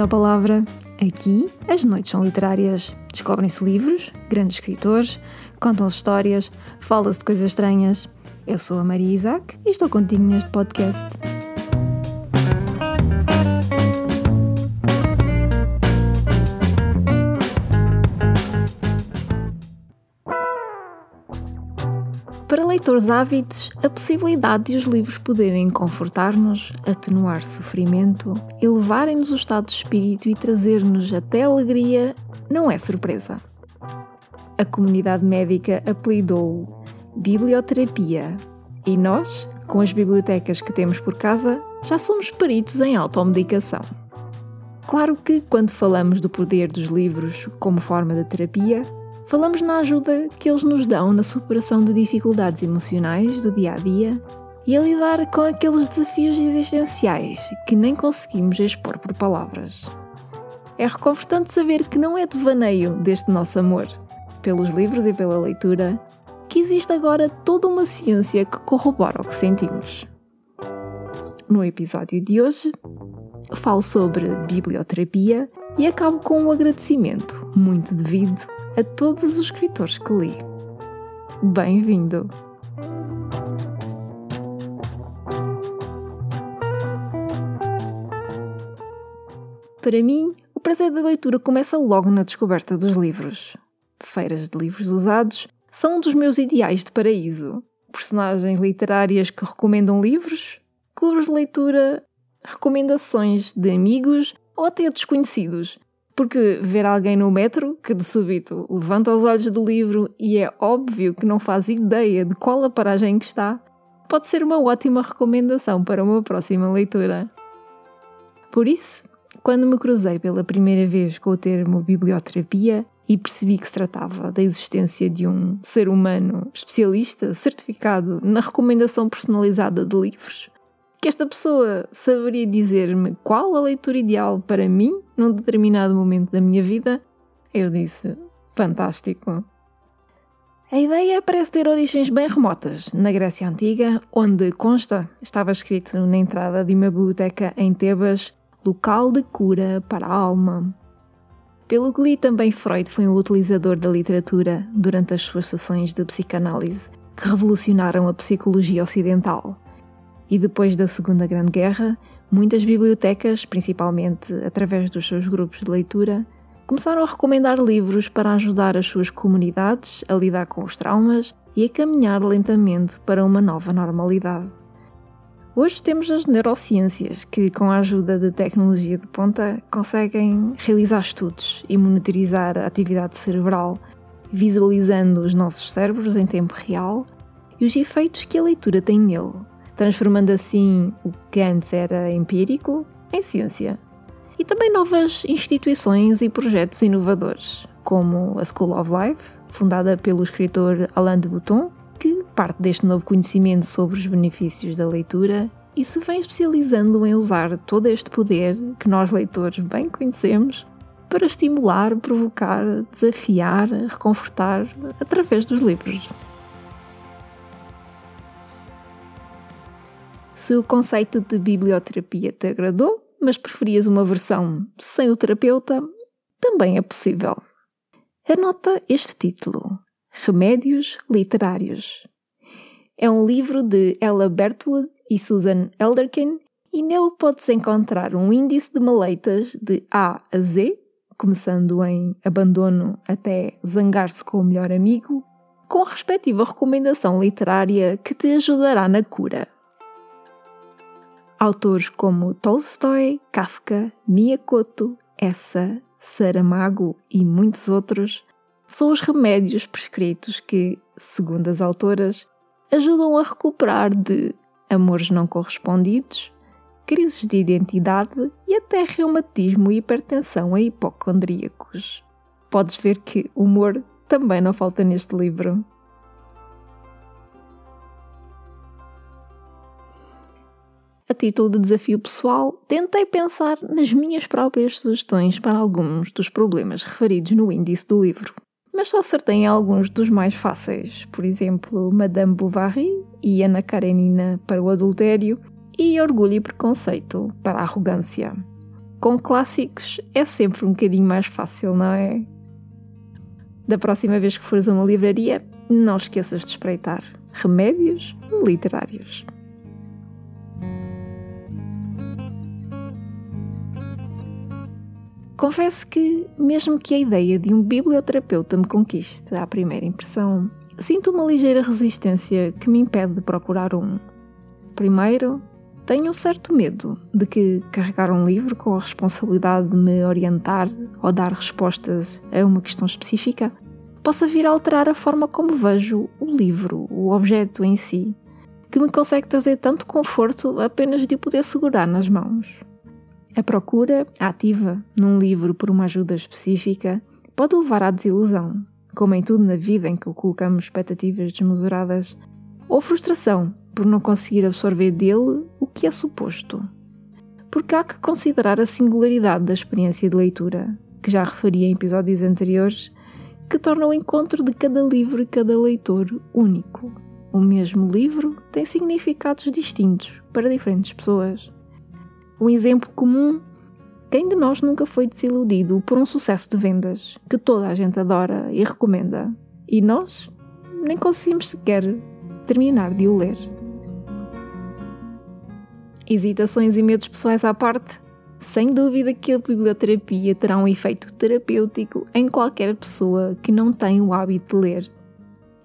Bem-vindo à Palavra. Aqui, as noites são literárias. Descobrem-se livros, grandes escritores, contam-se histórias, fala-se de coisas estranhas. Eu sou a Maria Isaac e estou contigo neste podcast. Leitores ávidos, a possibilidade de os livros poderem confortar-nos, atenuar sofrimento, elevarem-nos o estado de espírito e trazer-nos até alegria não é surpresa. A comunidade médica apelidou biblioterapia e nós, com as bibliotecas que temos por casa, já somos peritos em automedicação. Claro que, quando falamos do poder dos livros como forma de terapia, Falamos na ajuda que eles nos dão na superação de dificuldades emocionais do dia a dia e a lidar com aqueles desafios existenciais que nem conseguimos expor por palavras. É reconfortante saber que não é devaneio deste nosso amor, pelos livros e pela leitura, que existe agora toda uma ciência que corrobora o que sentimos. No episódio de hoje, falo sobre biblioterapia e acabo com um agradecimento muito devido a todos os escritores que li. Bem-vindo! Para mim, o prazer da leitura começa logo na descoberta dos livros. Feiras de livros usados são um dos meus ideais de paraíso. Personagens literárias que recomendam livros, clubes de leitura, recomendações de amigos ou até desconhecidos porque ver alguém no metro que de súbito levanta os olhos do livro e é óbvio que não faz ideia de qual a paragem que está, pode ser uma ótima recomendação para uma próxima leitura. Por isso, quando me cruzei pela primeira vez com o termo biblioterapia e percebi que se tratava da existência de um ser humano especialista certificado na recomendação personalizada de livros, que esta pessoa saberia dizer-me qual a leitura ideal para mim num determinado momento da minha vida, eu disse: fantástico. A ideia parece ter origens bem remotas, na Grécia Antiga, onde consta, estava escrito na entrada de uma biblioteca em Tebas, local de cura para a alma. Pelo que li, também Freud foi um utilizador da literatura durante as suas sessões de psicanálise, que revolucionaram a psicologia ocidental e depois da Segunda Grande Guerra, muitas bibliotecas, principalmente através dos seus grupos de leitura, começaram a recomendar livros para ajudar as suas comunidades a lidar com os traumas e a caminhar lentamente para uma nova normalidade. Hoje temos as neurociências que, com a ajuda de tecnologia de ponta, conseguem realizar estudos e monitorizar a atividade cerebral, visualizando os nossos cérebros em tempo real e os efeitos que a leitura tem nele, transformando assim o que antes era empírico em ciência. E também novas instituições e projetos inovadores, como a School of Life, fundada pelo escritor Alain de Botton, que parte deste novo conhecimento sobre os benefícios da leitura e se vem especializando em usar todo este poder que nós leitores bem conhecemos para estimular, provocar, desafiar, reconfortar através dos livros. Se o conceito de biblioterapia te agradou, mas preferias uma versão sem o terapeuta, também é possível. Anota este título: Remédios Literários. É um livro de Ella Bertwood e Susan Elderkin e nele pode-se encontrar um índice de maleitas de A a Z, começando em abandono até zangar-se com o melhor amigo, com a respectiva recomendação literária que te ajudará na cura. Autores como Tolstói, Kafka, Miyakoto, Essa, Saramago e muitos outros são os remédios prescritos que, segundo as autoras, ajudam a recuperar de amores não correspondidos, crises de identidade e até reumatismo e hipertensão a hipocondríacos. Podes ver que humor também não falta neste livro. A título de desafio pessoal, tentei pensar nas minhas próprias sugestões para alguns dos problemas referidos no índice do livro. Mas só acertei em alguns dos mais fáceis, por exemplo, Madame Bovary e Ana Karenina para o adultério e Orgulho e Preconceito para a arrogância. com clássicos é sempre um bocadinho mais fácil, não é? Da próxima vez que fores a uma livraria, não esqueças de espreitar remédios literários. Confesso que, mesmo que a ideia de um biblioterapeuta me conquiste à primeira impressão, sinto uma ligeira resistência que me impede de procurar um. Primeiro, tenho um certo medo de que carregar um livro com a responsabilidade de me orientar ou dar respostas a uma questão específica possa vir a alterar a forma como vejo o livro, o objeto em si, que me consegue trazer tanto conforto apenas de o poder segurar nas mãos. A procura ativa num livro por uma ajuda específica pode levar à desilusão, como em tudo na vida em que colocamos expectativas desmesuradas, ou frustração por não conseguir absorver dele o que é suposto. Porque há que considerar a singularidade da experiência de leitura, que já referi em episódios anteriores, que torna o encontro de cada livro e cada leitor único. O mesmo livro tem significados distintos para diferentes pessoas. Um exemplo comum: quem de nós nunca foi desiludido por um sucesso de vendas que toda a gente adora e recomenda e nós nem conseguimos sequer terminar de o ler? Hesitações e medos pessoais à parte, sem dúvida que a biblioterapia terá um efeito terapêutico em qualquer pessoa que não tem o hábito de ler.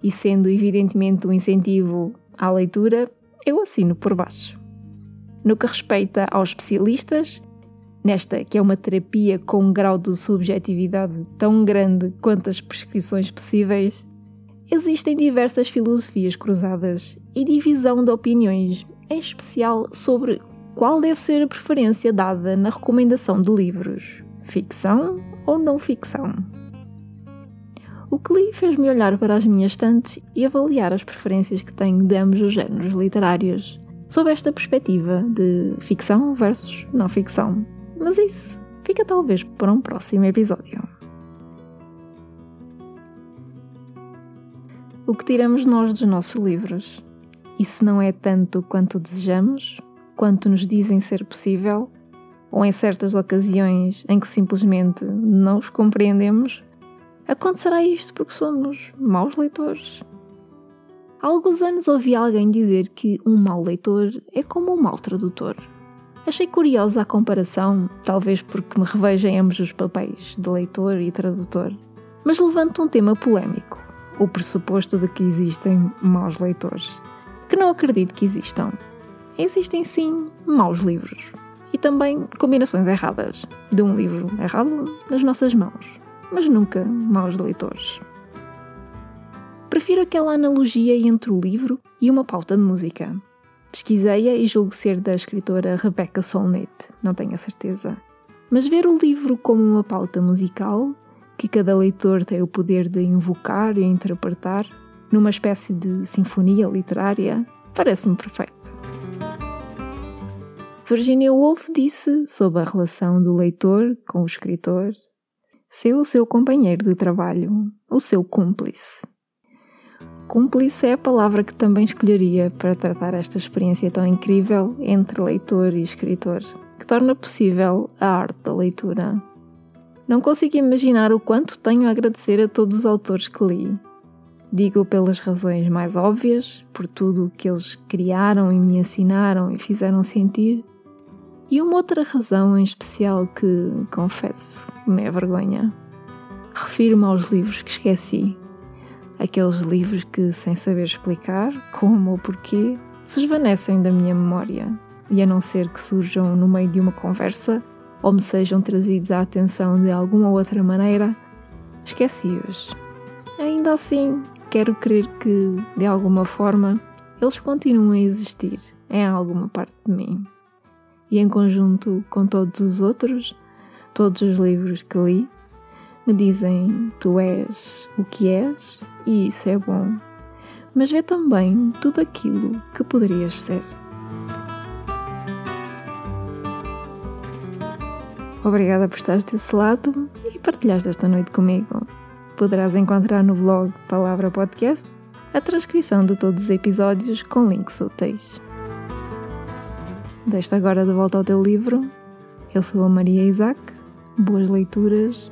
E sendo evidentemente um incentivo à leitura, eu assino por baixo. No que respeita aos especialistas, nesta que é uma terapia com um grau de subjetividade tão grande quanto as prescrições possíveis, existem diversas filosofias cruzadas e divisão de opiniões, em especial sobre qual deve ser a preferência dada na recomendação de livros, ficção ou não ficção. O que li fez-me olhar para as minhas estantes e avaliar as preferências que tenho de ambos os géneros literários sob esta perspectiva de ficção versus não ficção. Mas isso fica talvez para um próximo episódio. O que tiramos nós dos nossos livros? Se não é tanto quanto desejamos, quanto nos dizem ser possível, ou em certas ocasiões em que simplesmente não os compreendemos, acontecerá isto porque somos maus leitores Há alguns anos ouvi alguém dizer que um mau leitor é como um mau tradutor. Achei curiosa a comparação, talvez porque me revejo em ambos os papéis, de leitor e tradutor, mas levanto um tema polémico: o pressuposto de que existem maus leitores. Que não acredito que existam. Existem sim maus livros e também combinações erradas de um livro errado nas nossas mãos, mas nunca maus leitores. Prefiro aquela analogia entre o livro e uma pauta de música. Pesquisei-a e julgo ser da escritora Rebecca Solnit, não tenho a certeza. Mas ver o livro como uma pauta musical, que cada leitor tem o poder de invocar e interpretar, numa espécie de sinfonia literária, parece-me perfeito. Virginia Woolf disse sobre a relação do leitor com o escritor: ser o seu companheiro de trabalho, o seu cúmplice. Cúmplice é a palavra que também escolheria para tratar esta experiência tão incrível entre leitor e escritor, que torna possível a arte da leitura. Não consigo imaginar o quanto tenho a agradecer a todos os autores que li. Digo pelas razões mais óbvias, por tudo o que eles criaram e me ensinaram e fizeram sentir, e uma outra razão em especial que, confesso, me é vergonha. Refiro-me aos livros que esqueci, aqueles livros que, sem saber explicar como ou porquê, se esvanecem da minha memória, e a não ser que surjam no meio de uma conversa ou me sejam trazidos à atenção de alguma outra maneira, esqueci-os. Ainda assim, quero crer que, de alguma forma, eles continuam a existir em alguma parte de mim. E em conjunto com todos os outros, todos os livros que li, me dizem: Tu és o que és e isso é bom, mas vê também tudo aquilo que poderias ser. Obrigada por estares desse lado e partilhaste esta noite comigo. Poderás encontrar no blog Palavra Podcast a transcrição de todos os episódios com links úteis. Deste agora de volta ao teu livro. Eu sou a Maria Isaac, boas leituras,